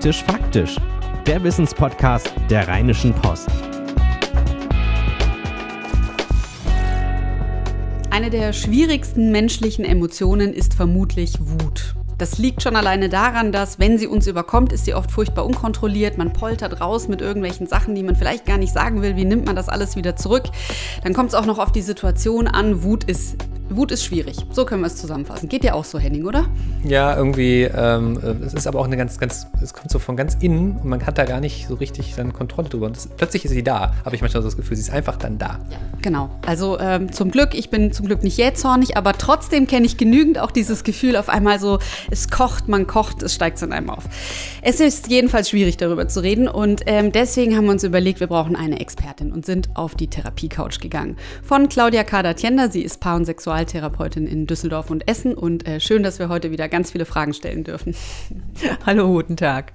Faktisch Faktisch, der Wissenspodcast der Rheinischen Post. Eine der schwierigsten menschlichen Emotionen ist vermutlich Wut. Das liegt schon alleine daran, dass, wenn sie uns überkommt, ist sie oft furchtbar unkontrolliert. Man poltert raus mit irgendwelchen Sachen, die man vielleicht gar nicht sagen will. Wie nimmt man das alles wieder zurück? Dann kommt es auch noch auf die Situation an. Wut ist Wut ist schwierig. So können wir es zusammenfassen. Geht dir auch so, Henning, oder? Ja, irgendwie. Ähm, es ist aber auch eine ganz, ganz. Es kommt so von ganz innen und man hat da gar nicht so richtig seine Kontrolle drüber. Und das, plötzlich ist sie da. Habe ich manchmal so das Gefühl, sie ist einfach dann da. Ja, genau. Also ähm, zum Glück, ich bin zum Glück nicht jähzornig, aber trotzdem kenne ich genügend auch dieses Gefühl auf einmal so, es kocht, man kocht, es steigt in einem auf. Es ist jedenfalls schwierig, darüber zu reden und ähm, deswegen haben wir uns überlegt, wir brauchen eine Expertin und sind auf die Therapie-Couch gegangen. Von Claudia Kader-Tiender, sie ist Paar- und Sexual Sexualtherapeutin in Düsseldorf und Essen und äh, schön, dass wir heute wieder ganz viele Fragen stellen dürfen. Hallo, guten Tag.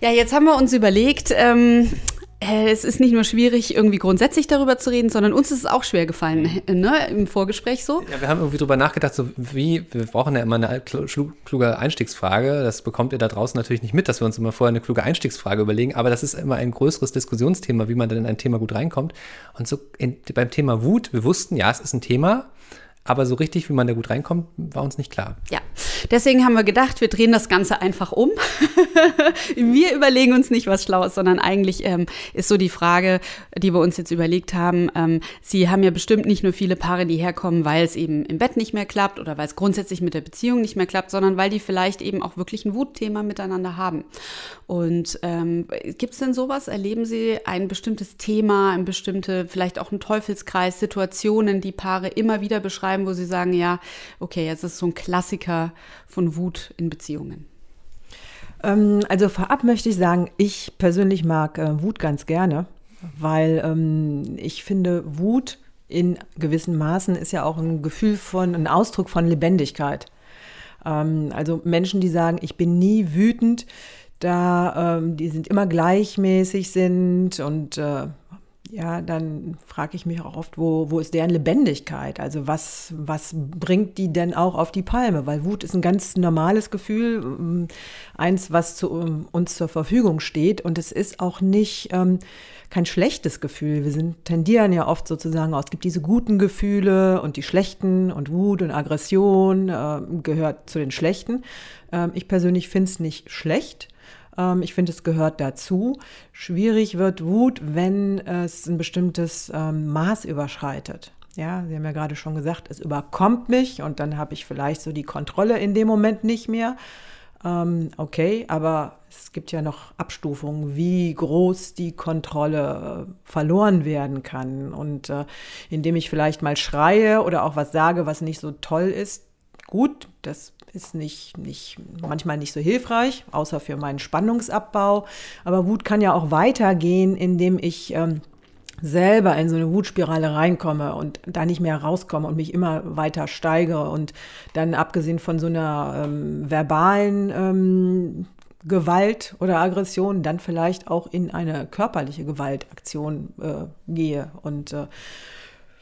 Ja, jetzt haben wir uns überlegt, ähm, äh, es ist nicht nur schwierig, irgendwie grundsätzlich darüber zu reden, sondern uns ist es auch schwer gefallen, ne, im Vorgespräch so. Ja, wir haben irgendwie drüber nachgedacht, so wie, wir brauchen ja immer eine kluge Einstiegsfrage. Das bekommt ihr da draußen natürlich nicht mit, dass wir uns immer vorher eine kluge Einstiegsfrage überlegen, aber das ist immer ein größeres Diskussionsthema, wie man dann in ein Thema gut reinkommt. Und so in, beim Thema Wut, wir wussten, ja, es ist ein Thema, aber so richtig, wie man da gut reinkommt, war uns nicht klar. Ja, deswegen haben wir gedacht, wir drehen das Ganze einfach um. wir überlegen uns nicht was Schlaues, sondern eigentlich ähm, ist so die Frage, die wir uns jetzt überlegt haben. Ähm, Sie haben ja bestimmt nicht nur viele Paare, die herkommen, weil es eben im Bett nicht mehr klappt oder weil es grundsätzlich mit der Beziehung nicht mehr klappt, sondern weil die vielleicht eben auch wirklich ein Wutthema miteinander haben. Und ähm, gibt es denn sowas? Erleben Sie ein bestimmtes Thema, ein bestimmte, vielleicht auch ein Teufelskreis, Situationen, die Paare immer wieder beschreiben? Schreiben, wo Sie sagen, ja, okay, jetzt ist so ein Klassiker von Wut in Beziehungen? Ähm, also vorab möchte ich sagen, ich persönlich mag äh, Wut ganz gerne, weil ähm, ich finde, Wut in gewissen Maßen ist ja auch ein Gefühl von, ein Ausdruck von Lebendigkeit. Ähm, also Menschen, die sagen, ich bin nie wütend, da die sind immer gleichmäßig sind und äh, ja, dann frage ich mich auch oft, wo, wo ist deren Lebendigkeit? Also was, was bringt die denn auch auf die Palme? Weil Wut ist ein ganz normales Gefühl, ähm, eins, was zu, uns zur Verfügung steht. Und es ist auch nicht ähm, kein schlechtes Gefühl. Wir sind, tendieren ja oft sozusagen aus, es gibt diese guten Gefühle und die schlechten und Wut und Aggression äh, gehört zu den schlechten. Ähm, ich persönlich finde es nicht schlecht ähm, ich finde, es gehört dazu. Schwierig wird Wut, wenn es ein bestimmtes ähm, Maß überschreitet. Ja, Sie haben ja gerade schon gesagt, es überkommt mich und dann habe ich vielleicht so die Kontrolle in dem Moment nicht mehr. Ähm, okay, aber es gibt ja noch Abstufungen, wie groß die Kontrolle äh, verloren werden kann. Und äh, indem ich vielleicht mal schreie oder auch was sage, was nicht so toll ist, gut, das ist nicht, nicht, manchmal nicht so hilfreich, außer für meinen Spannungsabbau. Aber Wut kann ja auch weitergehen, indem ich ähm, selber in so eine Wutspirale reinkomme und da nicht mehr rauskomme und mich immer weiter steigere und dann abgesehen von so einer ähm, verbalen ähm, Gewalt oder Aggression dann vielleicht auch in eine körperliche Gewaltaktion äh, gehe und äh,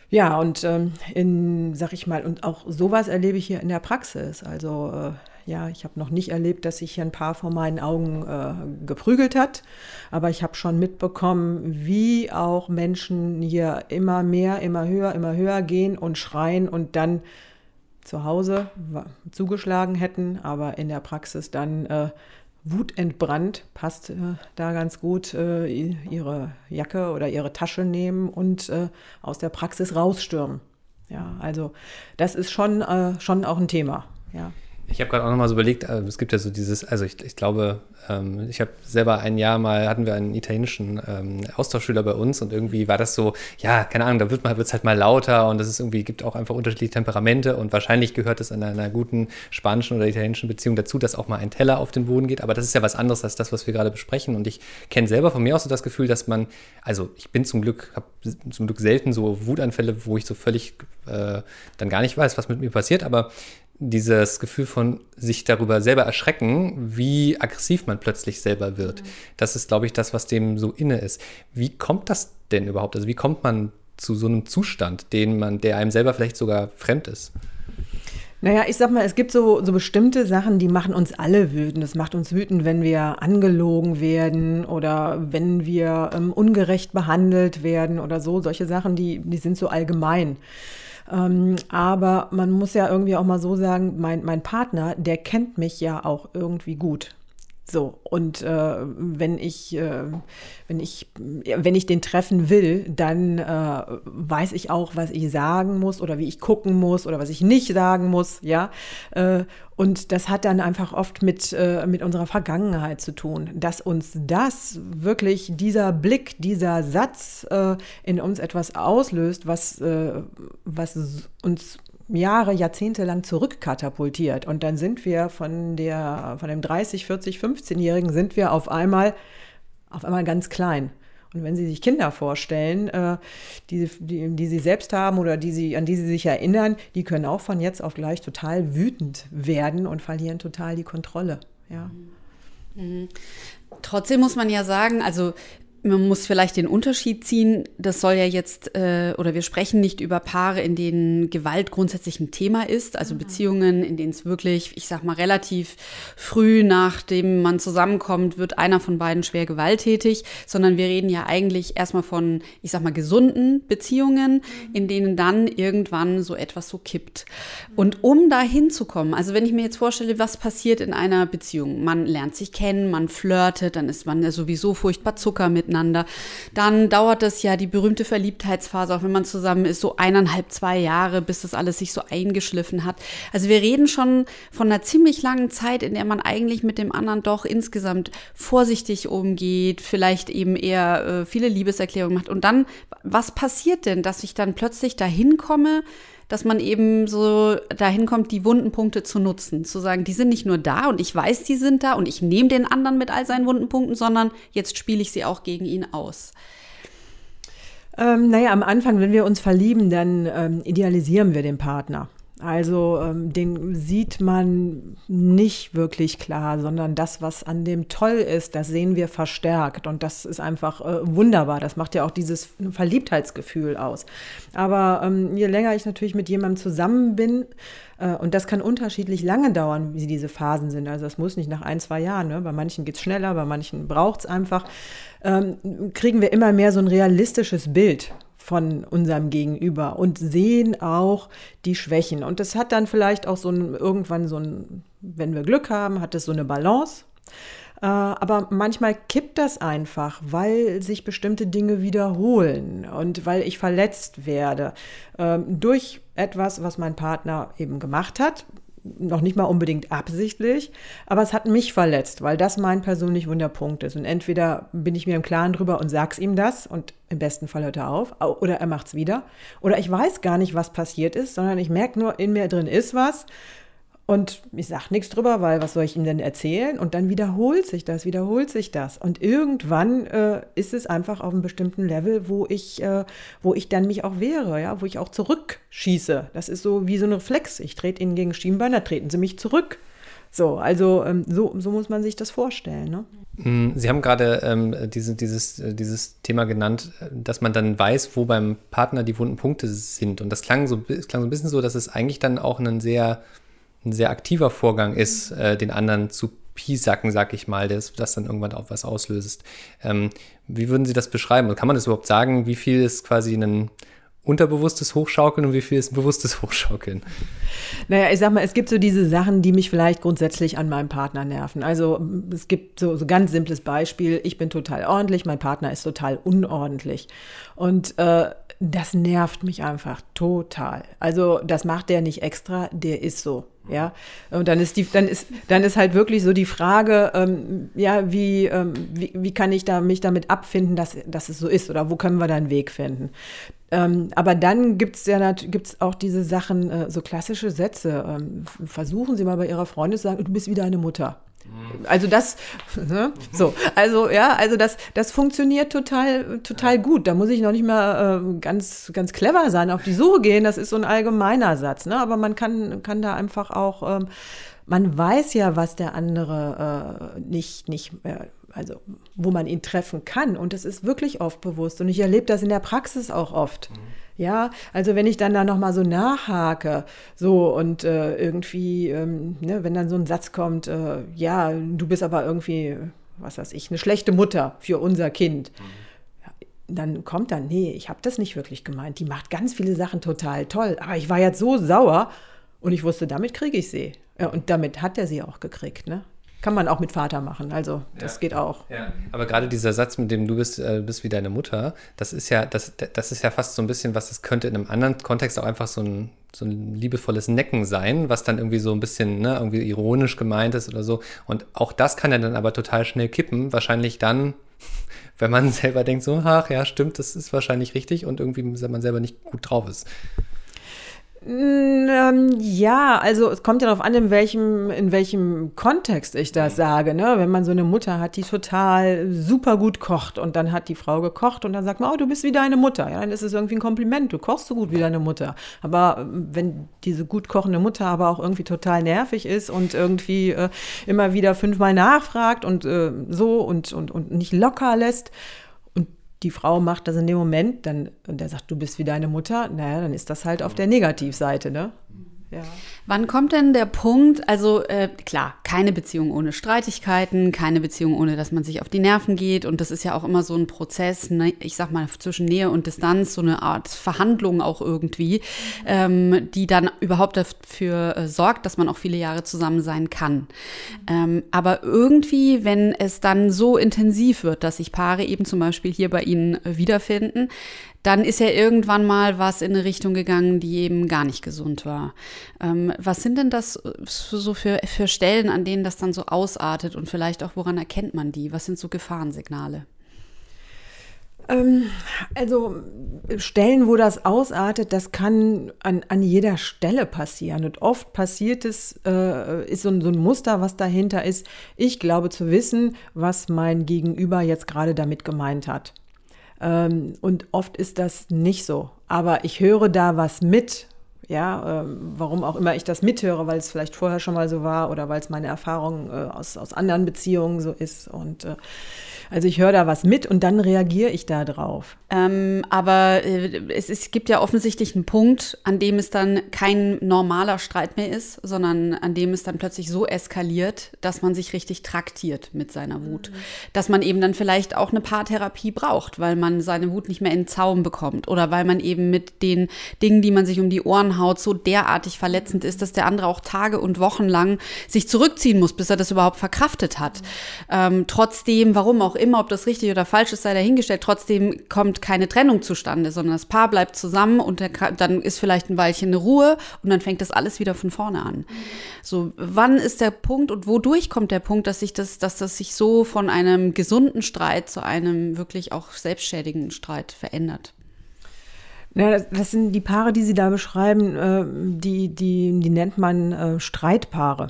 ja, und ähm, in, sag ich mal, und auch sowas erlebe ich hier in der Praxis. Also äh, ja, ich habe noch nicht erlebt, dass sich hier ein Paar vor meinen Augen äh, geprügelt hat, aber ich habe schon mitbekommen, wie auch Menschen hier immer mehr, immer höher, immer höher gehen und schreien und dann zu Hause zugeschlagen hätten, aber in der Praxis dann äh, wutentbrannt, passt äh, da ganz gut, äh, ihre Jacke oder ihre Tasche nehmen und äh, aus der Praxis rausstürmen. Ja, also das ist schon, äh, schon auch ein Thema. Ja. Ich habe gerade auch nochmal so überlegt, äh, es gibt ja so dieses, also ich, ich glaube, ähm, ich habe selber ein Jahr mal, hatten wir einen italienischen ähm, Austauschschüler bei uns und irgendwie war das so, ja, keine Ahnung, da wird es halt mal lauter und es irgendwie, gibt auch einfach unterschiedliche Temperamente und wahrscheinlich gehört es in einer guten spanischen oder italienischen Beziehung dazu, dass auch mal ein Teller auf den Boden geht, aber das ist ja was anderes als das, was wir gerade besprechen. Und ich kenne selber von mir auch so das Gefühl, dass man, also ich bin zum Glück, habe zum Glück selten so Wutanfälle, wo ich so völlig äh, dann gar nicht weiß, was mit mir passiert, aber dieses Gefühl von sich darüber selber erschrecken, wie aggressiv man plötzlich selber wird. Mhm. Das ist, glaube ich, das, was dem so inne ist. Wie kommt das denn überhaupt? Also wie kommt man zu so einem Zustand, den man, der einem selber vielleicht sogar fremd ist? Naja, ich sag mal, es gibt so, so bestimmte Sachen, die machen uns alle wütend. Es macht uns wütend, wenn wir angelogen werden oder wenn wir ähm, ungerecht behandelt werden oder so. Solche Sachen, die, die sind so allgemein. Ähm, aber man muss ja irgendwie auch mal so sagen, mein, mein Partner, der kennt mich ja auch irgendwie gut. So, und äh, wenn ich, äh, wenn ich, wenn ich den treffen will, dann äh, weiß ich auch, was ich sagen muss oder wie ich gucken muss oder was ich nicht sagen muss, ja. Äh, und das hat dann einfach oft mit, äh, mit unserer Vergangenheit zu tun, dass uns das wirklich, dieser Blick, dieser Satz äh, in uns etwas auslöst, was, was uns Jahre, Jahrzehnte lang zurückkatapultiert. Und dann sind wir von, der, von dem 30, 40, 15-Jährigen sind wir auf einmal, auf einmal ganz klein. Und wenn Sie sich Kinder vorstellen, äh, die, die, die, Sie selbst haben oder die Sie, an die Sie sich erinnern, die können auch von jetzt auf gleich total wütend werden und verlieren total die Kontrolle. Ja. Mhm. Trotzdem muss man ja sagen, also man muss vielleicht den Unterschied ziehen. Das soll ja jetzt, äh, oder wir sprechen nicht über Paare, in denen Gewalt grundsätzlich ein Thema ist, also mhm. Beziehungen, in denen es wirklich, ich sag mal, relativ früh nachdem man zusammenkommt, wird einer von beiden schwer gewalttätig, sondern wir reden ja eigentlich erstmal von, ich sag mal, gesunden Beziehungen, mhm. in denen dann irgendwann so etwas so kippt. Und um da hinzukommen, also wenn ich mir jetzt vorstelle, was passiert in einer Beziehung, man lernt sich kennen, man flirtet, dann ist man ja sowieso furchtbar Zucker miteinander miteinander. Dann dauert das ja die berühmte Verliebtheitsphase, auch wenn man zusammen ist, so eineinhalb, zwei Jahre, bis das alles sich so eingeschliffen hat. Also wir reden schon von einer ziemlich langen Zeit, in der man eigentlich mit dem anderen doch insgesamt vorsichtig umgeht, vielleicht eben eher äh, viele Liebeserklärungen macht. Und dann, was passiert denn, dass ich dann plötzlich dahin komme, dass man eben so dahin kommt, die wunden Punkte zu nutzen. Zu sagen, die sind nicht nur da und ich weiß, die sind da und ich nehme den anderen mit all seinen wunden Punkten, sondern jetzt spiele ich sie auch gegen ihn aus. Ähm, naja, am Anfang, wenn wir uns verlieben, dann ähm, idealisieren wir den Partner. Also ähm, den sieht man nicht wirklich klar, sondern das, was an dem toll ist, das sehen wir verstärkt. Und das ist einfach äh, wunderbar. Das macht ja auch dieses Verliebtheitsgefühl aus. Aber ähm, je länger ich natürlich mit jemandem zusammen bin, äh, und das kann unterschiedlich lange dauern, wie diese Phasen sind. Also das muss nicht nach ein, zwei Jahren. Ne? Bei manchen geht es schneller, bei manchen braucht es einfach. Ähm, kriegen wir immer mehr so ein realistisches Bild von unserem Gegenüber und sehen auch die Schwächen. Und das hat dann vielleicht auch so ein, irgendwann so ein, wenn wir Glück haben, hat es so eine Balance. Äh, aber manchmal kippt das einfach, weil sich bestimmte Dinge wiederholen und weil ich verletzt werde ähm, durch etwas, was mein Partner eben gemacht hat noch nicht mal unbedingt absichtlich, aber es hat mich verletzt, weil das mein persönlich Wunderpunkt ist. Und entweder bin ich mir im Klaren drüber und sag's ihm das und im besten Fall hört er auf, oder er macht's wieder, oder ich weiß gar nicht, was passiert ist, sondern ich merke nur, in mir drin ist was und ich sage nichts drüber, weil was soll ich ihm denn erzählen? Und dann wiederholt sich das, wiederholt sich das. Und irgendwann äh, ist es einfach auf einem bestimmten Level, wo ich, äh, wo ich dann mich auch wehre, ja, wo ich auch zurückschieße. Das ist so wie so ein Reflex. Ich trete ihnen gegen Schienbein, da treten sie mich zurück. So, also ähm, so, so muss man sich das vorstellen. Ne? Mm, sie haben gerade ähm, diese, dieses, äh, dieses Thema genannt, dass man dann weiß, wo beim Partner die wunden Punkte sind. Und das klang so, klang so ein bisschen so, dass es eigentlich dann auch einen sehr ein sehr aktiver Vorgang ist, äh, den anderen zu piesacken, sag ich mal, das, das dann irgendwann auch was auslöst. Ähm, wie würden Sie das beschreiben? Und kann man das überhaupt sagen, wie viel ist quasi ein unterbewusstes Hochschaukeln und wie viel ist bewusstes Hochschaukeln? Naja, ich sag mal, es gibt so diese Sachen, die mich vielleicht grundsätzlich an meinem Partner nerven. Also es gibt so, so ganz simples Beispiel, ich bin total ordentlich, mein Partner ist total unordentlich. Und äh, das nervt mich einfach total. Also das macht der nicht extra, der ist so. Ja, und dann ist die, dann ist, dann ist halt wirklich so die Frage, ähm, ja, wie, ähm, wie, wie kann ich da mich damit abfinden, dass, dass es so ist oder wo können wir da einen Weg finden? Ähm, aber dann gibt es ja gibt's auch diese Sachen, äh, so klassische Sätze. Ähm, versuchen Sie mal bei Ihrer Freundin zu sagen, du bist wieder eine Mutter. Also das, ne? so, also ja, also das, das funktioniert total, total gut. Da muss ich noch nicht mal äh, ganz, ganz clever sein, auf die Suche gehen. Das ist so ein allgemeiner Satz, ne? Aber man kann, kann da einfach auch, ähm, man weiß ja, was der andere äh, nicht, nicht, äh, also wo man ihn treffen kann. Und das ist wirklich oft bewusst. Und ich erlebe das in der Praxis auch oft. Mhm Ja, also wenn ich dann da nochmal so nachhake, so und äh, irgendwie, ähm, ne, wenn dann so ein Satz kommt, äh, ja, du bist aber irgendwie, was weiß ich, eine schlechte Mutter für unser Kind. Mhm. Dann kommt dann, nee, ich habe das nicht wirklich gemeint. Die macht ganz viele Sachen total toll, aber ich war jetzt so sauer und ich wusste, damit kriege ich sie. Ja, und damit hat er sie auch gekriegt, ne? Kann man auch mit Vater machen, also das ja. geht auch. Ja. Aber gerade dieser Satz, mit dem du bist, äh, bist wie deine Mutter, das ist ja, das, das ist ja fast so ein bisschen, was es könnte in einem anderen Kontext auch einfach so ein, so ein liebevolles Necken sein, was dann irgendwie so ein bisschen ne, irgendwie ironisch gemeint ist oder so. Und auch das kann ja dann aber total schnell kippen. Wahrscheinlich dann, wenn man selber denkt, so, ach ja, stimmt, das ist wahrscheinlich richtig und irgendwie man selber nicht gut drauf ist. Ähm, ja, also es kommt ja darauf an, in welchem, in welchem Kontext ich das mhm. sage. Ne? Wenn man so eine Mutter hat, die total super gut kocht und dann hat die Frau gekocht und dann sagt man, oh, du bist wie deine Mutter. Ja, dann ist es irgendwie ein Kompliment, du kochst so gut wie deine Mutter. Aber ähm, wenn diese gut kochende Mutter aber auch irgendwie total nervig ist und irgendwie äh, immer wieder fünfmal nachfragt und äh, so und, und, und nicht locker lässt, die Frau macht das in dem Moment, dann, und der sagt, du bist wie deine Mutter, naja, dann ist das halt auf der Negativseite, ne? Ja. Wann kommt denn der Punkt, also äh, klar, keine Beziehung ohne Streitigkeiten, keine Beziehung ohne, dass man sich auf die Nerven geht und das ist ja auch immer so ein Prozess, ne, ich sag mal, zwischen Nähe und Distanz, so eine Art Verhandlung auch irgendwie, ähm, die dann überhaupt dafür äh, sorgt, dass man auch viele Jahre zusammen sein kann. Ähm, aber irgendwie, wenn es dann so intensiv wird, dass sich Paare eben zum Beispiel hier bei Ihnen äh, wiederfinden, dann ist ja irgendwann mal was in eine Richtung gegangen, die eben gar nicht gesund war. Ähm, was sind denn das so für, für Stellen, an denen das dann so ausartet und vielleicht auch, woran erkennt man die? Was sind so Gefahrensignale? Ähm, also Stellen, wo das ausartet, das kann an, an jeder Stelle passieren. Und oft passiert es, äh, ist so ein, so ein Muster, was dahinter ist. Ich glaube zu wissen, was mein Gegenüber jetzt gerade damit gemeint hat. Ähm, und oft ist das nicht so. Aber ich höre da was mit. Ja, ähm, warum auch immer ich das mithöre, weil es vielleicht vorher schon mal so war oder weil es meine Erfahrung äh, aus, aus anderen Beziehungen so ist. Und äh, also ich höre da was mit und dann reagiere ich da drauf. Ähm, aber äh, es, es gibt ja offensichtlich einen Punkt, an dem es dann kein normaler Streit mehr ist, sondern an dem es dann plötzlich so eskaliert, dass man sich richtig traktiert mit seiner Wut. Mhm. Dass man eben dann vielleicht auch eine Paartherapie braucht, weil man seine Wut nicht mehr in den Zaum bekommt oder weil man eben mit den Dingen, die man sich um die Ohren haut, so derartig verletzend ist, dass der andere auch Tage und Wochen lang sich zurückziehen muss, bis er das überhaupt verkraftet hat. Ähm, trotzdem, warum auch immer, ob das richtig oder falsch ist, sei dahingestellt, trotzdem kommt keine Trennung zustande, sondern das Paar bleibt zusammen und der, dann ist vielleicht ein Weilchen eine Ruhe und dann fängt das alles wieder von vorne an. So, wann ist der Punkt und wodurch kommt der Punkt, dass sich das, dass das sich so von einem gesunden Streit zu einem wirklich auch selbstschädigenden Streit verändert? Ja, das sind die Paare, die Sie da beschreiben, äh, die, die, die nennt man äh, Streitpaare.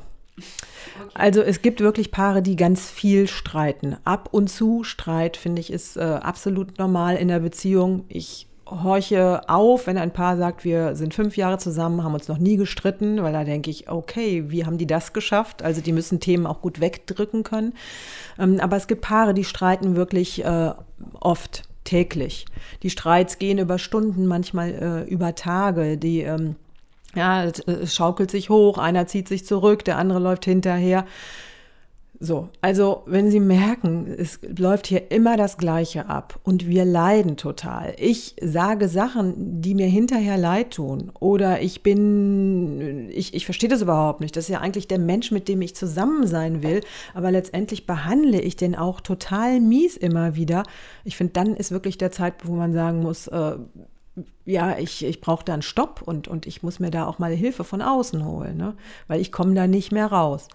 Also es gibt wirklich Paare, die ganz viel streiten. Ab und zu Streit, finde ich, ist äh, absolut normal in der Beziehung. Ich horche auf, wenn ein Paar sagt, wir sind fünf Jahre zusammen, haben uns noch nie gestritten, weil da denke ich, okay, wie haben die das geschafft? Also die müssen Themen auch gut wegdrücken können. Ähm, aber es gibt Paare, die streiten wirklich äh, oft, täglich. Die Streits gehen über Stunden, manchmal äh, über Tage. Die ähm, ja, es schaukelt sich hoch, einer zieht sich zurück, der andere läuft hinterher. So, also wenn Sie merken, es läuft hier immer das Gleiche ab und wir leiden total. Ich sage Sachen, die mir hinterher leid tun oder ich bin, ich, ich verstehe das überhaupt nicht. Das ist ja eigentlich der Mensch, mit dem ich zusammen sein will, aber letztendlich behandle ich den auch total mies immer wieder. Ich finde, dann ist wirklich der Zeitpunkt, wo man sagen muss, äh, ja, ich, ich brauche da einen Stopp und, und ich muss mir da auch mal Hilfe von außen holen, ne? weil ich komme da nicht mehr raus.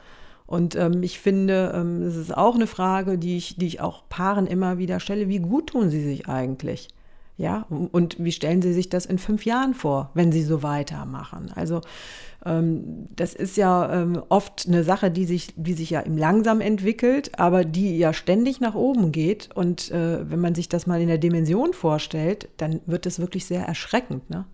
Und ähm, ich finde, ähm, das ist auch eine Frage, die ich, die ich auch Paaren immer wieder stelle. Wie gut tun sie sich eigentlich? Ja, und wie stellen Sie sich das in fünf Jahren vor, wenn Sie so weitermachen? Also ähm, das ist ja ähm, oft eine Sache, die sich, die sich ja im langsam entwickelt, aber die ja ständig nach oben geht. Und äh, wenn man sich das mal in der Dimension vorstellt, dann wird es wirklich sehr erschreckend. Ne?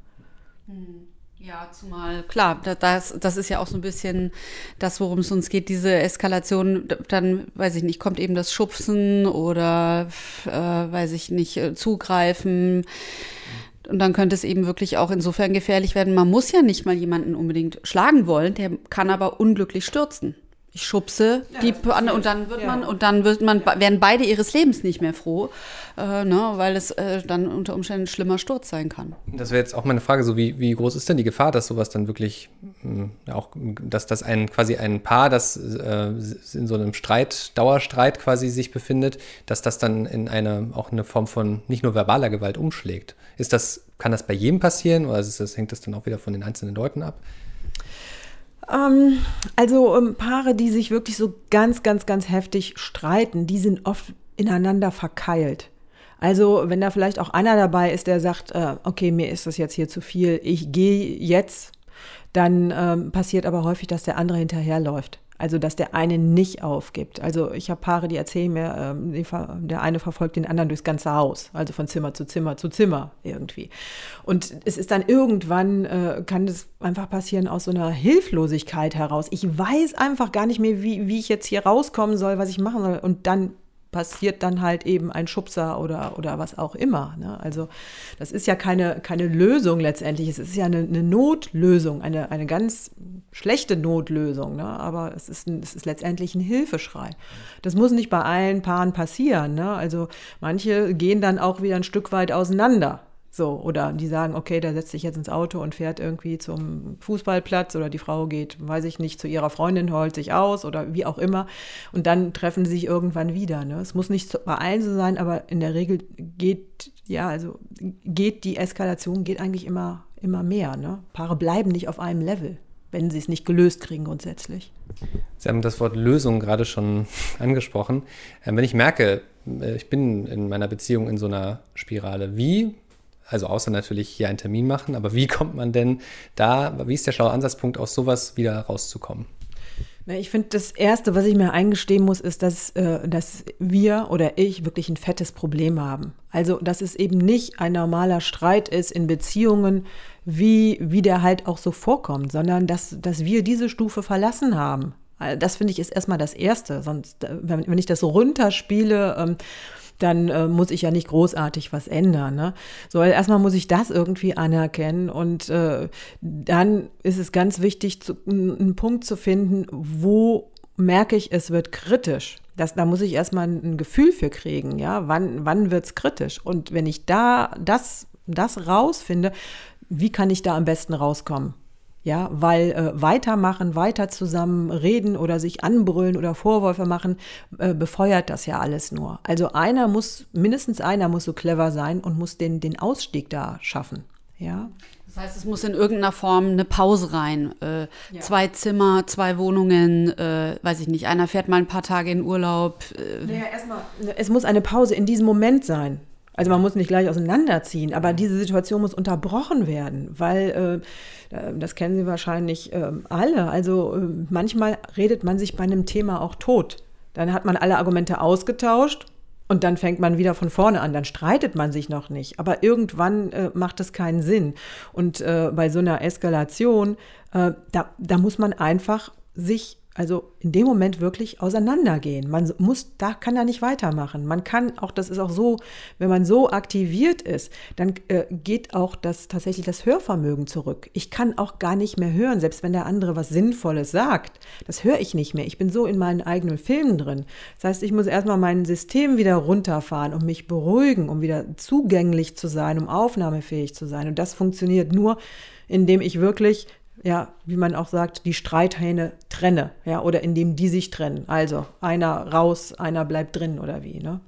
Hm. Ja, zumal, klar, das, das ist ja auch so ein bisschen das, worum es uns geht, diese Eskalation, dann, weiß ich nicht, kommt eben das Schubsen oder, äh, weiß ich nicht, äh, zugreifen Und dann könnte es eben wirklich auch insofern gefährlich werden. Man muss ja nicht mal jemanden unbedingt schlagen wollen, der kann aber unglücklich stürzen. Ich schubse ja, die und dann wird ja. man und dann wird man ja. werden beide ihres Lebens nicht mehr froh, äh, ne, weil es äh, dann unter Umständen ein schlimmer Sturz sein kann. Das wäre jetzt auch meine Frage, so wie, wie groß ist denn die Gefahr, dass sowas dann wirklich mh, hm, auch, dass das ein quasi ein Paar, das äh, in so einem Streit, Dauerstreit quasi sich befindet, dass das dann in eine auch eine Form von nicht nur verbaler Gewalt umschlägt. Ist das, kann das bei jedem passieren oder ist das, hängt das dann auch wieder von den einzelnen Leuten ab? Ähm, also ähm, Paare, die sich wirklich so ganz, ganz, ganz heftig streiten, die sind oft ineinander verkeilt. Also wenn da vielleicht auch einer dabei ist, der sagt, äh, okay, mir ist das jetzt hier zu viel, ich gehe jetzt, dann ähm, passiert aber häufig, dass der andere hinterherläuft. Also, dass der eine nicht aufgibt. Also, ich habe Paare, die erzählen mir, ähm, der eine verfolgt den anderen durchs ganze Haus, also von Zimmer zu Zimmer zu Zimmer irgendwie. Und es ist dann irgendwann, äh, kann das einfach passieren aus so einer Hilflosigkeit heraus. Ich weiß einfach gar nicht mehr, wie, wie ich jetzt hier rauskommen soll, was ich machen soll. Und dann passiert dann halt eben ein Schubser oder, oder was auch immer. Ne? Also das ist ja keine, keine Lösung letztendlich. Es ist ja eine, eine Notlösung, eine, eine ganz schlechte Notlösung. Ne? Aber es ist, ein, es ist letztendlich ein Hilfeschrei. Das muss nicht bei allen Paaren passieren. Ne? Also manche gehen dann auch wieder ein Stück weit auseinander. So, oder die sagen, okay, der setzt sich jetzt ins Auto und fährt irgendwie zum Fußballplatz oder die Frau geht, weiß ich nicht, zu ihrer Freundin, holt sich aus oder wie auch immer. Und dann treffen sie sich irgendwann wieder. Ne? Es muss nicht bei allen so sein, aber in der Regel geht, ja, also geht die Eskalation, geht eigentlich immer, immer mehr. Ne? Paare bleiben nicht auf einem Level, wenn sie es nicht gelöst kriegen grundsätzlich. Sie haben das Wort Lösung gerade schon angesprochen. Ähm, wenn ich merke, äh, ich bin in meiner Beziehung in so einer Spirale, wie also außer natürlich hier einen Termin machen, aber wie kommt man denn da, wie ist der schlaue Ansatzpunkt, aus sowas wieder rauszukommen? Ich finde, das Erste, was ich mir eingestehen muss, ist, dass, äh, dass wir oder ich wirklich ein fettes Problem haben. Also, dass es eben nicht ein normaler Streit ist in Beziehungen, wie, wie der halt auch so vorkommt, sondern dass, dass wir diese Stufe verlassen haben. Das finde ich ist erstmal das Erste. Sonst, äh, wenn ich das runterspiele, ähm, dann äh, muss ich ja nicht großartig was ändern. Ne? So, also erstmal muss ich das irgendwie anerkennen und äh, dann ist es ganz wichtig, zu, einen Punkt zu finden, wo merke ich, es wird kritisch. Das, da muss ich erstmal ein Gefühl für kriegen, ja, wann, wann wird es kritisch? Und wenn ich da das, das rausfinde, wie kann ich da am besten rauskommen? Ja, weil äh, weitermachen, weiter zusammen reden oder sich anbrüllen oder Vorwürfe machen, äh, befeuert das ja alles nur. Also einer muss, mindestens einer muss so clever sein und muss den, den Ausstieg da schaffen. Ja. Das heißt, es muss in irgendeiner Form eine Pause rein. Äh, ja. Zwei Zimmer, zwei Wohnungen, äh, weiß ich nicht. Einer fährt mal ein paar Tage in Urlaub. Äh. Naja, erstmal, es muss eine Pause in diesem Moment sein. Also man muss nicht gleich auseinanderziehen, aber diese Situation muss unterbrochen werden, weil äh, äh, das kennen Sie wahrscheinlich äh, alle. Also äh, manchmal redet man sich bei einem Thema auch tot. Dann hat man alle Argumente ausgetauscht und dann fängt man wieder von vorne an, dann streitet man sich noch nicht. Aber irgendwann äh, macht es keinen Sinn. Und äh, bei so einer Eskalation, äh, da, da muss man einfach sich also in dem Moment wirklich auseinandergehen. Man muss, da kann er nicht weitermachen. Man kann auch, das ist auch so, wenn man so aktiviert ist, dann äh, geht auch das tatsächlich das Hörvermögen zurück. Ich kann auch gar nicht mehr hören, selbst wenn der andere was Sinnvolles sagt. Das höre ich nicht mehr. Ich bin so in meinen eigenen Filmen drin. Das heißt, ich muss erstmal mein System wieder runterfahren, um mich beruhigen, um wieder zugänglich zu sein, um aufnahmefähig zu sein. Und das funktioniert nur, indem ich wirklich ja, wie man auch sagt, die Streithähne trenne, ja, oder indem die sich trennen. Also einer raus, einer bleibt drin oder wie, ne?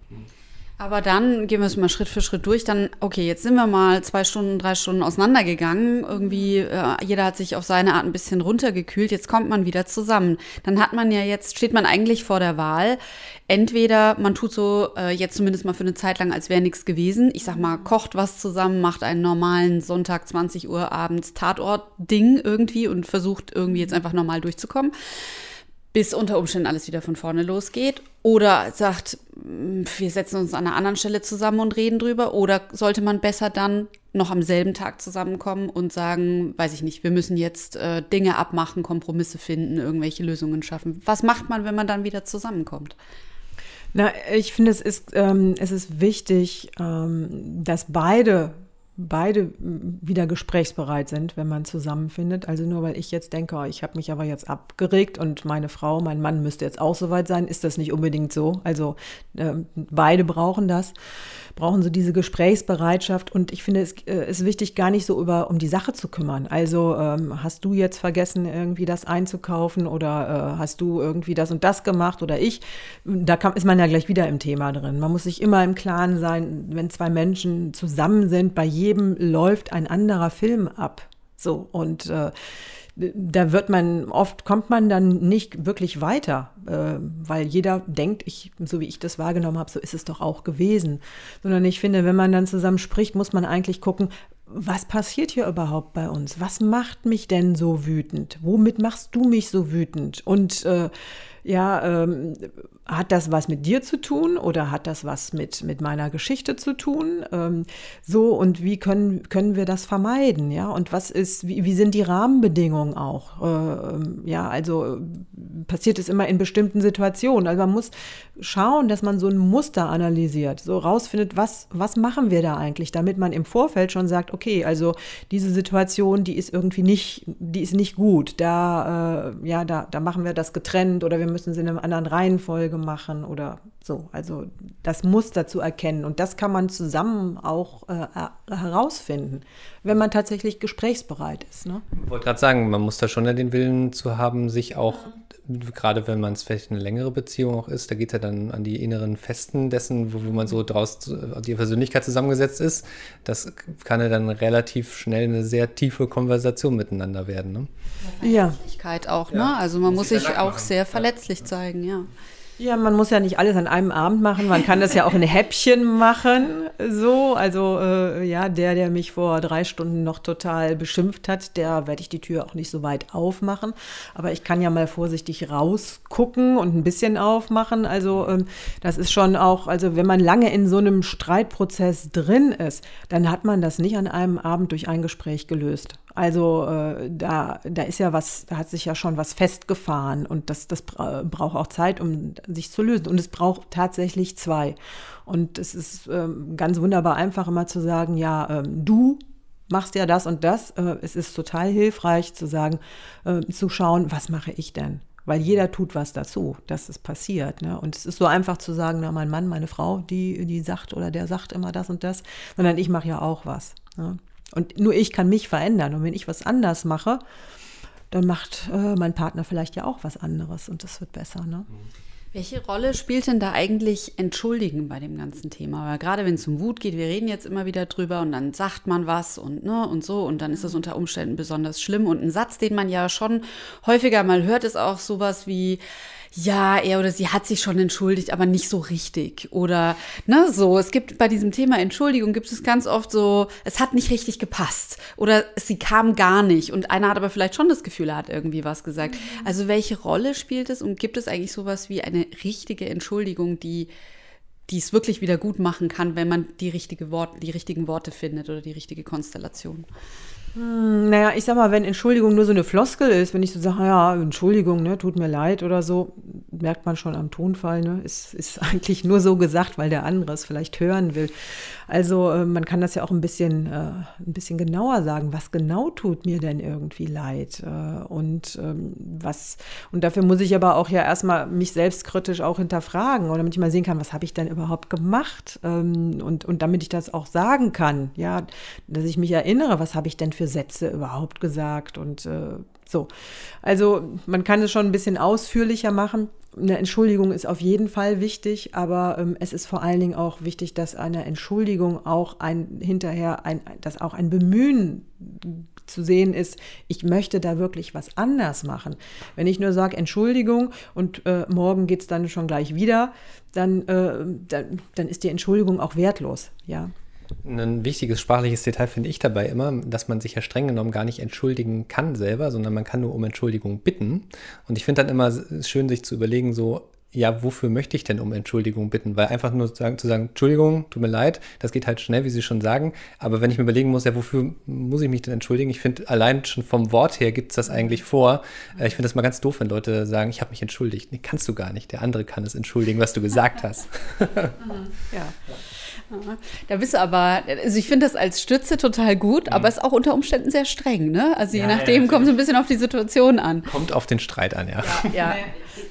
Aber dann gehen wir es mal Schritt für Schritt durch. Dann, okay, jetzt sind wir mal zwei Stunden, drei Stunden auseinandergegangen. Irgendwie, äh, jeder hat sich auf seine Art ein bisschen runtergekühlt. Jetzt kommt man wieder zusammen. Dann hat man ja jetzt, steht man eigentlich vor der Wahl. Entweder man tut so, äh, jetzt zumindest mal für eine Zeit lang, als wäre nichts gewesen. Ich sag mal, kocht was zusammen, macht einen normalen Sonntag 20 Uhr abends Tatort-Ding irgendwie und versucht irgendwie jetzt einfach normal durchzukommen bis unter Umständen alles wieder von vorne losgeht. Oder sagt, mm, wir setzen uns an einer anderen Stelle zusammen und reden drüber. Oder sollte man besser dann noch am selben Tag zusammenkommen und sagen, weiß ich nicht, wir müssen jetzt äh, Dinge abmachen, Kompromisse finden, irgendwelche Lösungen schaffen. Was macht man, wenn man dann wieder zusammenkommt? Na, ich finde, es ist, ähm, es ist wichtig, ähm, dass beide beide wieder gesprächsbereit sind, wenn man zusammenfindet. Also nur weil ich jetzt denke, oh, ich habe mich aber jetzt abgeregt und meine Frau, mein Mann müsste jetzt auch soweit sein, ist das nicht unbedingt so. Also äh, beide brauchen das brauchen so diese Gesprächsbereitschaft und ich finde, es äh, ist wichtig, gar nicht so über, um die Sache zu kümmern. Also ähm, hast du jetzt vergessen, irgendwie das einzukaufen oder äh, hast du irgendwie das und das gemacht oder ich? Da kann, ist man ja gleich wieder im Thema drin. Man muss sich immer im Klaren sein, wenn zwei Menschen zusammen sind, bei jedem läuft ein anderer Film ab. So und äh, da wird man, oft kommt man dann nicht wirklich weiter, äh, weil jeder denkt, ich, so wie ich das wahrgenommen habe, so ist es doch auch gewesen. Sondern ich finde, wenn man dann zusammen spricht, muss man eigentlich gucken, was passiert hier überhaupt bei uns? Was macht mich denn so wütend? Womit machst du mich so wütend? Und äh, ja, ähm, hat das was mit dir zu tun oder hat das was mit, mit meiner Geschichte zu tun? Ähm, so, und wie können, können wir das vermeiden? Ja, und was ist, wie, wie sind die Rahmenbedingungen auch? Äh, ja, also passiert es immer in bestimmten Situationen. Also man muss schauen, dass man so ein Muster analysiert, so rausfindet, was, was machen wir da eigentlich, damit man im Vorfeld schon sagt, okay, also diese Situation, die ist irgendwie nicht, die ist nicht gut. Da, äh, ja, da, da machen wir das getrennt oder wir müssen sie in einer anderen Reihenfolge machen oder so. Also das Muster zu erkennen. Und das kann man zusammen auch äh, herausfinden, wenn man tatsächlich gesprächsbereit ist. Ne? Ich wollte gerade sagen, man muss da schon ja den Willen zu haben, sich auch, gerade wenn man es vielleicht eine längere Beziehung auch ist, da geht es ja dann an die inneren Festen dessen, wo, wo man so draus die Persönlichkeit zusammengesetzt ist. Das kann ja dann relativ schnell eine sehr tiefe Konversation miteinander werden. Ne? Ja. Verletzlichkeit auch, ne? Also man muss, muss sich auch sehr verletzlich zeigen, ja. Ja, man muss ja nicht alles an einem Abend machen. Man kann das ja auch in Häppchen machen. So, also äh, ja, der, der mich vor drei Stunden noch total beschimpft hat, der werde ich die Tür auch nicht so weit aufmachen. Aber ich kann ja mal vorsichtig rausgucken und ein bisschen aufmachen. Also ähm, das ist schon auch, also wenn man lange in so einem Streitprozess drin ist, dann hat man das nicht an einem Abend durch ein Gespräch gelöst. Also äh, da, da ist ja was, da hat sich ja schon was festgefahren und das, das braucht auch Zeit, um sich zu lösen. Und es braucht tatsächlich zwei. Und es ist ähm, ganz wunderbar einfach immer zu sagen, ja, ähm, du machst ja das und das. Äh, es ist total hilfreich zu sagen, äh, zu schauen, was mache ich denn? Weil jeder tut was dazu, dass es passiert. Ne? Und es ist so einfach zu sagen, na, mein Mann, meine Frau, die, die sagt oder der sagt immer das und das, sondern ich mache ja auch was. Ne? Und nur ich kann mich verändern. Und wenn ich was anders mache, dann macht äh, mein Partner vielleicht ja auch was anderes und das wird besser. Ne? Welche Rolle spielt denn da eigentlich Entschuldigen bei dem ganzen Thema? Weil gerade wenn es um Wut geht, wir reden jetzt immer wieder drüber und dann sagt man was und ne und so und dann ist das unter Umständen besonders schlimm. Und ein Satz, den man ja schon häufiger mal hört, ist auch sowas wie, ja, er oder sie hat sich schon entschuldigt, aber nicht so richtig. Oder, ne, so. Es gibt bei diesem Thema Entschuldigung gibt es ganz oft so, es hat nicht richtig gepasst. Oder sie kam gar nicht. Und einer hat aber vielleicht schon das Gefühl, er hat irgendwie was gesagt. Mhm. Also, welche Rolle spielt es und gibt es eigentlich sowas wie eine richtige Entschuldigung, die, die es wirklich wieder gut machen kann, wenn man die, richtige Wort, die richtigen Worte findet oder die richtige Konstellation? Hm, naja, ich sag mal, wenn Entschuldigung nur so eine Floskel ist, wenn ich so sage, ja, Entschuldigung, ne, tut mir leid oder so, merkt man schon am Tonfall, ne, ist, ist eigentlich nur so gesagt, weil der andere es vielleicht hören will. Also äh, man kann das ja auch ein bisschen, äh, ein bisschen genauer sagen, was genau tut mir denn irgendwie leid? Äh, und ähm, was, und dafür muss ich aber auch ja erstmal mich selbstkritisch auch hinterfragen oder damit ich mal sehen kann, was habe ich denn überhaupt gemacht? Ähm, und, und damit ich das auch sagen kann, ja, dass ich mich erinnere, was habe ich denn für Sätze überhaupt gesagt und äh, so. Also man kann es schon ein bisschen ausführlicher machen. Eine Entschuldigung ist auf jeden Fall wichtig, aber ähm, es ist vor allen Dingen auch wichtig, dass eine Entschuldigung auch ein hinterher ein, dass auch ein Bemühen zu sehen ist, ich möchte da wirklich was anders machen. Wenn ich nur sage Entschuldigung und äh, morgen geht es dann schon gleich wieder, dann, äh, dann, dann ist die Entschuldigung auch wertlos, ja. Ein wichtiges sprachliches Detail finde ich dabei immer, dass man sich ja streng genommen gar nicht entschuldigen kann selber, sondern man kann nur um Entschuldigung bitten. Und ich finde dann immer schön, sich zu überlegen, so, ja, wofür möchte ich denn um Entschuldigung bitten? Weil einfach nur sagen, zu sagen, Entschuldigung, tut mir leid, das geht halt schnell, wie Sie schon sagen. Aber wenn ich mir überlegen muss, ja, wofür muss ich mich denn entschuldigen? Ich finde, allein schon vom Wort her gibt es das eigentlich vor. Äh, ich finde das mal ganz doof, wenn Leute sagen, ich habe mich entschuldigt. Nee, kannst du gar nicht. Der andere kann es entschuldigen, was du gesagt hast. ja. Da bist du aber, also ich finde das als Stütze total gut, mhm. aber ist auch unter Umständen sehr streng, ne? Also je ja, nachdem ja, kommt es ein bisschen auf die Situation an. Kommt auf den Streit an, ja. ja, ja.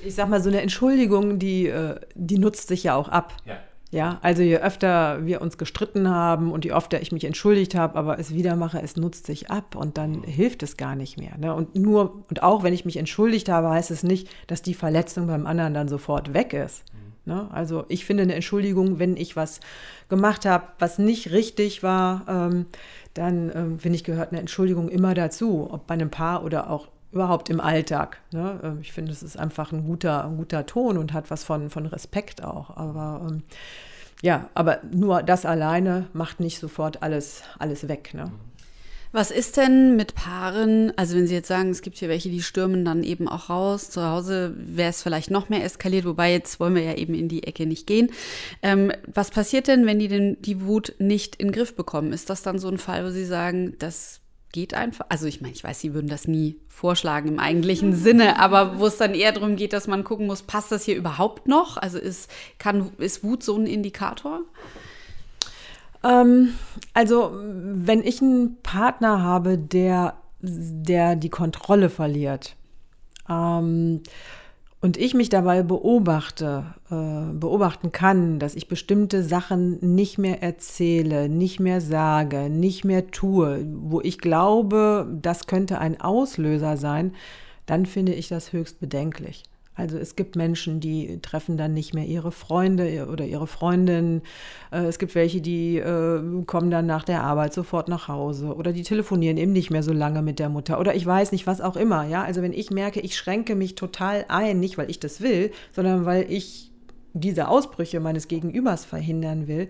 Ich sag mal, so eine Entschuldigung, die, äh, die nutzt sich ja auch ab. Ja. Ja, also je öfter wir uns gestritten haben und je öfter ich mich entschuldigt habe, aber es wieder mache, es nutzt sich ab und dann mhm. hilft es gar nicht mehr. Ne? Und nur, und auch wenn ich mich entschuldigt habe, heißt es nicht, dass die Verletzung beim anderen dann sofort weg ist. Mhm. Ne? Also ich finde eine Entschuldigung, wenn ich was gemacht habe, was nicht richtig war, ähm, dann ähm, finde ich, gehört eine Entschuldigung immer dazu, ob bei einem Paar oder auch überhaupt im Alltag. Ne? Ähm, ich finde, es ist einfach ein guter, ein guter Ton und hat was von, von Respekt auch. Aber ähm, ja, aber nur das alleine macht nicht sofort alles, alles weg. Ne? Was ist denn mit Paaren, also wenn Sie jetzt sagen, es gibt hier welche, die stürmen dann eben auch raus, zu Hause wäre es vielleicht noch mehr eskaliert, wobei jetzt wollen wir ja eben in die Ecke nicht gehen. Ähm, was passiert denn, wenn die den, die Wut nicht in den Griff bekommen? Ist das dann so ein Fall, wo Sie sagen, das geht einfach. Also ich meine, ich weiß, sie würden das nie vorschlagen im eigentlichen Sinne, aber wo es dann eher darum geht, dass man gucken muss, passt das hier überhaupt noch? Also ist, kann, ist Wut so ein Indikator? Ähm, also wenn ich einen Partner habe, der, der die Kontrolle verliert, ähm, und ich mich dabei beobachte, äh, beobachten kann, dass ich bestimmte Sachen nicht mehr erzähle, nicht mehr sage, nicht mehr tue, wo ich glaube, das könnte ein Auslöser sein, dann finde ich das höchst bedenklich. Also es gibt Menschen, die treffen dann nicht mehr ihre Freunde oder ihre Freundin. Äh, es gibt welche, die äh, kommen dann nach der Arbeit sofort nach Hause oder die telefonieren eben nicht mehr so lange mit der Mutter oder ich weiß nicht, was auch immer. Ja, also wenn ich merke, ich schränke mich total ein, nicht weil ich das will, sondern weil ich diese Ausbrüche meines Gegenübers verhindern will,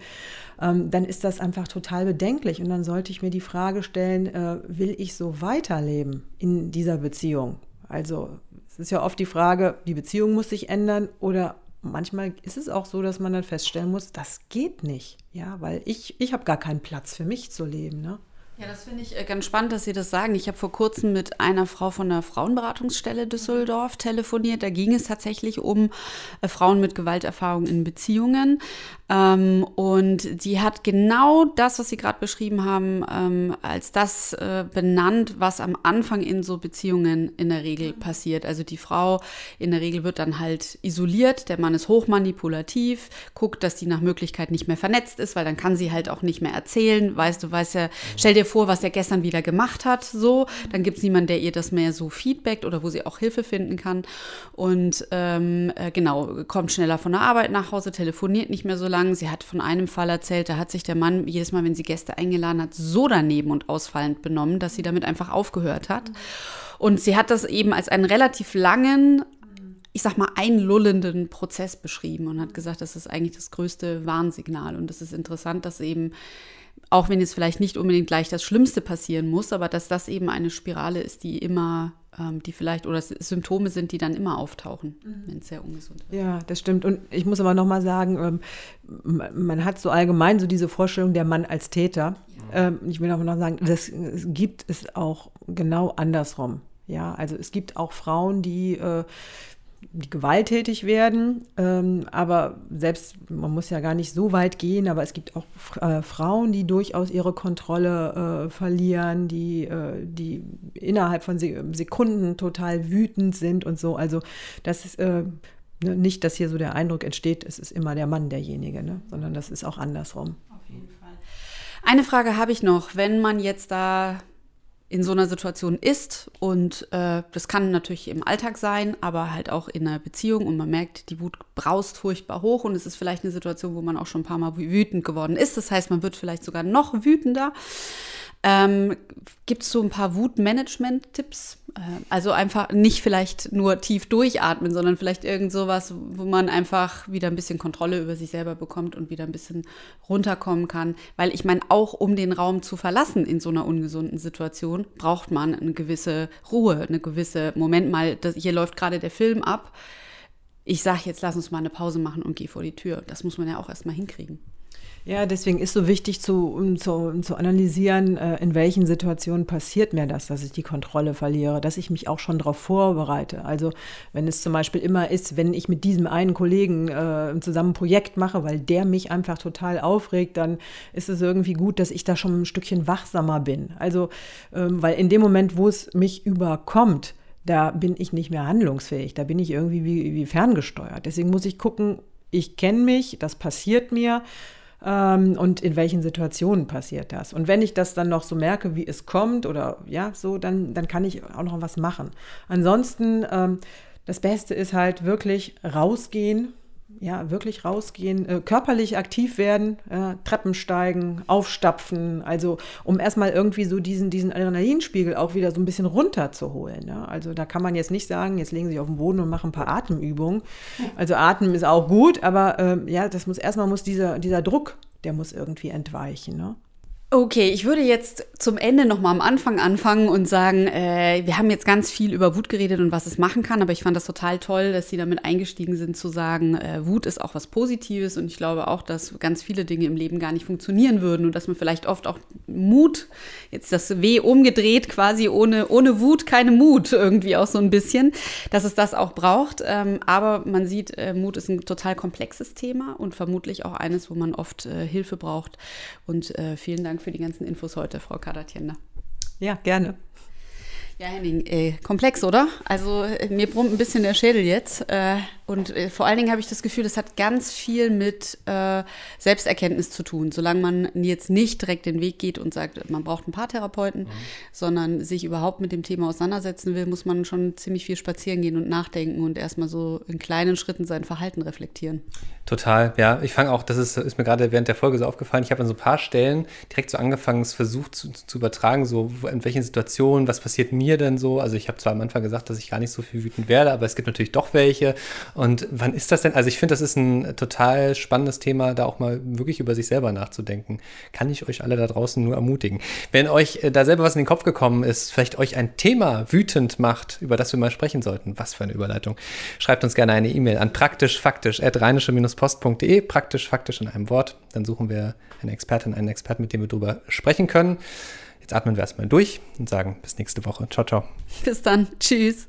ähm, dann ist das einfach total bedenklich. Und dann sollte ich mir die Frage stellen, äh, will ich so weiterleben in dieser Beziehung? Also es ist ja oft die Frage, die Beziehung muss sich ändern oder manchmal ist es auch so, dass man dann feststellen muss, das geht nicht. Ja, weil ich, ich habe gar keinen Platz für mich zu leben. Ne? Ja, das finde ich äh, ganz spannend, dass Sie das sagen. Ich habe vor kurzem mit einer Frau von der Frauenberatungsstelle Düsseldorf telefoniert. Da ging es tatsächlich um äh, Frauen mit Gewalterfahrung in Beziehungen. Ähm, und sie hat genau das, was Sie gerade beschrieben haben, ähm, als das äh, benannt, was am Anfang in so Beziehungen in der Regel passiert. Also die Frau in der Regel wird dann halt isoliert, der Mann ist hochmanipulativ, guckt, dass die nach Möglichkeit nicht mehr vernetzt ist, weil dann kann sie halt auch nicht mehr erzählen. Weißt du, weißt ja, stell dir vor, was er gestern wieder gemacht hat, so. Dann gibt es niemanden, der ihr das mehr so feedbackt oder wo sie auch Hilfe finden kann. Und ähm, äh, genau, kommt schneller von der Arbeit nach Hause, telefoniert nicht mehr so lange lang. Sie hat von einem Fall erzählt, da hat sich der Mann jedes Mal, wenn sie Gäste eingeladen hat, so daneben und ausfallend benommen, dass sie damit einfach aufgehört hat. Und sie hat das eben als einen relativ langen, ich sag mal, einlullenden Prozess beschrieben und hat gesagt, das ist eigentlich das größte Warnsignal. Und es ist interessant, dass eben auch wenn jetzt vielleicht nicht unbedingt gleich das Schlimmste passieren muss, aber dass das eben eine Spirale ist, die immer, ähm, die vielleicht, oder Symptome sind, die dann immer auftauchen, mhm. wenn es sehr ungesund ist. Ja, das stimmt. Und ich muss aber nochmal sagen, ähm, man hat so allgemein so diese Vorstellung, der Mann als Täter. Ja. Ähm, ich will aber noch sagen, das gibt es auch genau andersrum. Ja, also es gibt auch Frauen, die äh, die gewalttätig werden. Ähm, aber selbst, man muss ja gar nicht so weit gehen, aber es gibt auch äh, Frauen, die durchaus ihre Kontrolle äh, verlieren, die, äh, die innerhalb von Sekunden total wütend sind und so. Also das ist äh, ne, nicht, dass hier so der Eindruck entsteht, es ist immer der Mann derjenige, ne? sondern das ist auch andersrum. Auf jeden Fall. Eine Frage habe ich noch, wenn man jetzt da in so einer Situation ist. Und äh, das kann natürlich im Alltag sein, aber halt auch in einer Beziehung. Und man merkt, die Wut braust furchtbar hoch. Und es ist vielleicht eine Situation, wo man auch schon ein paar Mal wütend geworden ist. Das heißt, man wird vielleicht sogar noch wütender. Ähm, Gibt es so ein paar Wutmanagement-Tipps? Äh, also einfach nicht vielleicht nur tief durchatmen, sondern vielleicht irgend sowas, wo man einfach wieder ein bisschen Kontrolle über sich selber bekommt und wieder ein bisschen runterkommen kann. Weil ich meine, auch um den Raum zu verlassen in so einer ungesunden Situation, braucht man eine gewisse Ruhe, eine gewisse, Moment mal, das, hier läuft gerade der Film ab ich sage jetzt, lass uns mal eine Pause machen und geh vor die Tür. Das muss man ja auch erstmal hinkriegen. Ja, deswegen ist so wichtig zu, um zu, um zu analysieren, äh, in welchen Situationen passiert mir das, dass ich die Kontrolle verliere, dass ich mich auch schon darauf vorbereite. Also wenn es zum Beispiel immer ist, wenn ich mit diesem einen Kollegen äh, zusammen ein Projekt mache, weil der mich einfach total aufregt, dann ist es irgendwie gut, dass ich da schon ein Stückchen wachsamer bin. Also, ähm, weil in dem Moment, wo es mich überkommt, da bin ich nicht mehr handlungsfähig, da bin ich irgendwie wie, wie ferngesteuert. Deswegen muss ich gucken, ich kenne mich, das passiert mir ähm, und in welchen Situationen passiert das. Und wenn ich das dann noch so merke, wie es kommt oder ja, so, dann, dann kann ich auch noch was machen. Ansonsten, ähm, das Beste ist halt wirklich rausgehen, ja, wirklich rausgehen, äh, körperlich aktiv werden, äh, Treppen steigen, aufstapfen, also um erstmal irgendwie so diesen, diesen Adrenalinspiegel auch wieder so ein bisschen runterzuholen. Ja? Also da kann man jetzt nicht sagen, jetzt legen Sie sich auf den Boden und machen ein paar Atemübungen. Also Atmen ist auch gut, aber äh, ja, das muss erstmal muss dieser, dieser Druck, der muss irgendwie entweichen. Ne? Okay, ich würde jetzt zum Ende noch mal am Anfang anfangen und sagen, äh, wir haben jetzt ganz viel über Wut geredet und was es machen kann, aber ich fand das total toll, dass Sie damit eingestiegen sind zu sagen, äh, Wut ist auch was Positives und ich glaube auch, dass ganz viele Dinge im Leben gar nicht funktionieren würden und dass man vielleicht oft auch Mut, jetzt das W umgedreht quasi ohne, ohne Wut keine Mut irgendwie auch so ein bisschen, dass es das auch braucht. Ähm, aber man sieht, äh, Mut ist ein total komplexes Thema und vermutlich auch eines, wo man oft äh, Hilfe braucht und äh, vielen Dank Dank für die ganzen Infos heute, Frau Kadatjender. Ja, gerne. Ja, Henning, äh, komplex, oder? Also äh, mir brummt ein bisschen der Schädel jetzt. Äh, und äh, vor allen Dingen habe ich das Gefühl, das hat ganz viel mit äh, Selbsterkenntnis zu tun. Solange man jetzt nicht direkt den Weg geht und sagt, man braucht einen Paartherapeuten, mhm. sondern sich überhaupt mit dem Thema auseinandersetzen will, muss man schon ziemlich viel spazieren gehen und nachdenken und erstmal so in kleinen Schritten sein Verhalten reflektieren. Total, ja. Ich fange auch, das ist, ist mir gerade während der Folge so aufgefallen, ich habe an so ein paar Stellen direkt so angefangen, es versucht zu, zu übertragen, so in welchen Situationen, was passiert mir denn so. Also ich habe zwar am Anfang gesagt, dass ich gar nicht so viel wütend werde, aber es gibt natürlich doch welche. Und wann ist das denn? Also ich finde, das ist ein total spannendes Thema, da auch mal wirklich über sich selber nachzudenken. Kann ich euch alle da draußen nur ermutigen. Wenn euch äh, da selber was in den Kopf gekommen ist, vielleicht euch ein Thema wütend macht, über das wir mal sprechen sollten, was für eine Überleitung, schreibt uns gerne eine E-Mail an praktischfaktisch.rheinische-post.de, praktisch faktisch in einem Wort. Dann suchen wir eine Expertin, einen Experten, mit dem wir drüber sprechen können. Jetzt atmen wir erstmal durch und sagen bis nächste Woche. Ciao, ciao. Bis dann. Tschüss.